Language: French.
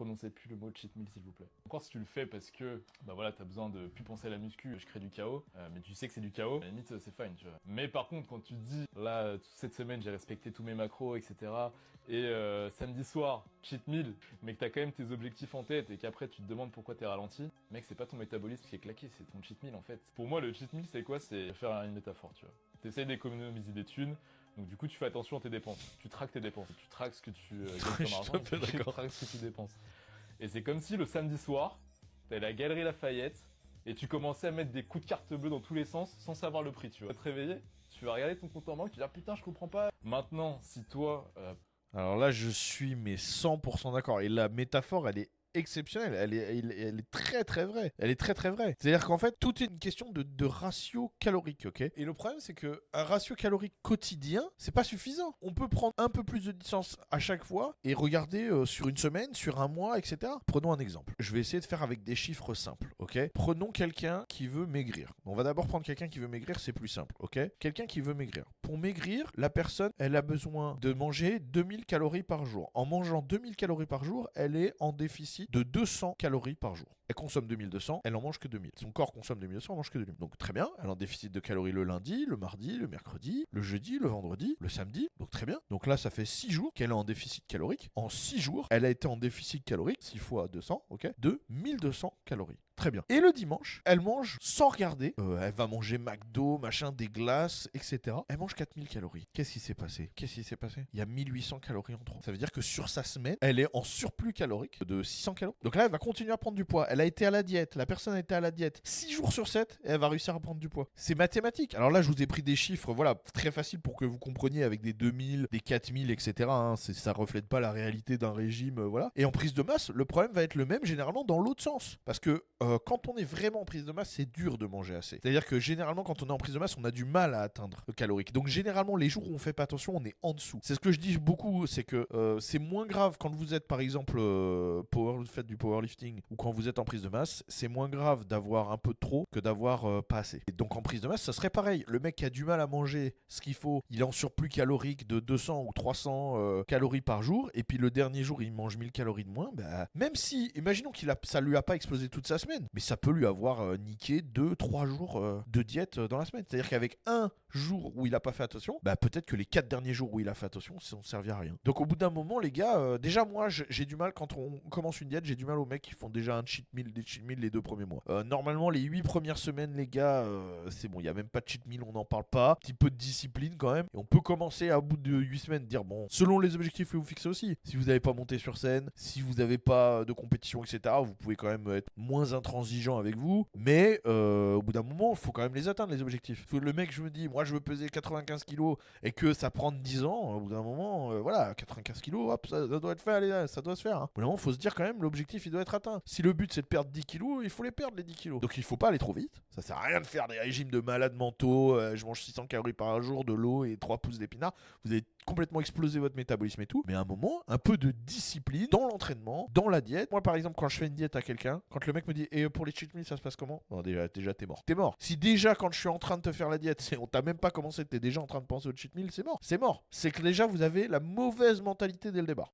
prononcez plus le mot cheat meal, s'il vous plaît. Encore si tu le fais parce que, bah voilà, t'as besoin de plus penser à la muscu, je crée du chaos, euh, mais tu sais que c'est du chaos, à la limite, c'est fine, tu vois. Mais par contre, quand tu dis, là, cette semaine, j'ai respecté tous mes macros, etc., et euh, samedi soir, cheat meal, mais que t'as quand même tes objectifs en tête et qu'après tu te demandes pourquoi t'es ralenti, mec, c'est pas ton métabolisme qui est claqué, c'est ton cheat meal en fait. Pour moi, le cheat meal, c'est quoi? C'est faire une métaphore, tu vois. T'essayes d'économiser des thunes, donc du coup, tu fais attention à tes dépenses. Tu traques tes dépenses. Tu traques ce que tu euh, gagnes comme argent. tu traques ce que tu dépenses. Et c'est comme si le samedi soir, t'as la galerie Lafayette et tu commençais à mettre des coups de carte bleue dans tous les sens sans savoir le prix. Tu vas te réveiller, tu vas regarder ton compte en banque, tu vas dire putain, je comprends pas. Maintenant, si toi, euh, alors là, je suis mais 100% d'accord. Et la métaphore, elle est exceptionnelle. Elle est, très très vraie. Elle est très très vraie. C'est-à-dire qu'en fait, tout est une question de, de ratio calorique, ok? Et le problème, c'est que un ratio calorique quotidien, c'est pas suffisant. On peut prendre un peu plus de distance à chaque fois et regarder euh, sur une semaine, sur un mois, etc. Prenons un exemple. Je vais essayer de faire avec des chiffres simples, ok? Prenons quelqu'un qui veut maigrir. On va d'abord prendre quelqu'un qui veut maigrir, c'est plus simple, ok? Quelqu'un qui veut maigrir. Pour maigrir, la personne, elle a besoin de manger 2000 calories par jour. En mangeant 2000 calories par jour, elle est en déficit de 200 calories par jour. Elle consomme 2200, elle en mange que 2000. Son corps consomme 2200, elle mange que 2000. Donc très bien, elle a un déficit de calories le lundi, le mardi, le mercredi, le jeudi, le vendredi, le samedi. Donc très bien. Donc là, ça fait 6 jours qu'elle est en déficit calorique. En 6 jours, elle a été en déficit calorique, 6 fois 200, ok, de 1200 calories. Très bien. Et le dimanche, elle mange sans regarder. Euh, elle va manger McDo, machin, des glaces, etc. Elle mange 4000 calories. Qu'est-ce qui s'est passé? Qu'est-ce qui s'est passé? Il y a 1800 calories en trop. Ça veut dire que sur sa semaine, elle est en surplus calorique de 600 calories. Donc là, elle va continuer à prendre du poids. Elle a été à la diète. La personne a été à la diète 6 jours sur 7 et elle va réussir à prendre du poids. C'est mathématique. Alors là, je vous ai pris des chiffres, voilà, très facile pour que vous compreniez avec des 2000, des 4000, etc. Hein. Ça reflète pas la réalité d'un régime, euh, voilà. Et en prise de masse, le problème va être le même généralement dans l'autre sens. Parce que euh, quand on est vraiment en prise de masse, c'est dur de manger assez. C'est-à-dire que généralement, quand on est en prise de masse, on a du mal à atteindre le calorique. Donc généralement, les jours où on fait pas attention, on est en dessous. C'est ce que je dis beaucoup, c'est que euh, c'est moins grave quand vous êtes par exemple euh, faites du powerlifting ou quand vous êtes en prise de masse, c'est moins grave d'avoir un peu trop que d'avoir pas assez. Et donc en prise de masse, ça serait pareil. Le mec qui a du mal à manger ce qu'il faut, il est en surplus calorique de 200 ou 300 calories par jour, et puis le dernier jour, il mange 1000 calories de moins. Bah, même si, imaginons qu'il a, ça lui a pas explosé toute sa semaine, mais ça peut lui avoir euh, niqué 2-3 jours euh, de diète euh, dans la semaine. C'est-à-dire qu'avec un jour où il n'a pas fait attention, bah peut-être que les 4 derniers jours où il a fait attention, ça ne servir à rien. Donc au bout d'un moment, les gars, déjà moi j'ai du mal quand on commence une diète, j'ai du mal aux mecs qui font déjà un cheat meal, des cheat meal les deux premiers mois. normalement, les 8 premières semaines, les gars, c'est bon, il n'y a même pas de cheat meal, on n'en parle pas. Un petit peu de discipline quand même. Et on peut commencer à bout de 8 semaines dire, bon, selon les objectifs que vous fixez aussi, si vous n'avez pas monté sur scène, si vous n'avez pas de compétition, etc., vous pouvez quand même être moins intransigeant avec vous. Mais euh, au bout d'un moment, il faut quand même les atteindre, les objectifs. le mec, je me dis, moi je veux peser 95 kilos et que ça prend 10 ans, au bout d'un moment, euh, voilà, 95 kilos, hop, ça, doit être fait, ça doit se faire. Hein. Au bout moment, faut se dire quand même, l'objectif il doit être atteint. Si le but c'est de perdre 10 kilos, il faut les perdre les 10 kilos. Donc il faut pas aller trop vite. Ça sert à rien de faire des régimes de malades mentaux. Euh, je mange 600 calories par jour, de l'eau et 3 pouces d'épinards. Vous allez complètement exploser votre métabolisme et tout. Mais à un moment, un peu de discipline dans l'entraînement, dans la diète. Moi, par exemple, quand je fais une diète à quelqu'un, quand le mec me dit, et pour les cheat meals, ça se passe comment? Non, déjà, déjà t'es mort. T'es mort. Si déjà, quand je suis en train de te faire la diète, on t'a même pas commencé, t'es déjà en train de penser au cheat meal, c'est mort. C'est mort. C'est que déjà, vous avez la mauvaise mentalité dès le départ.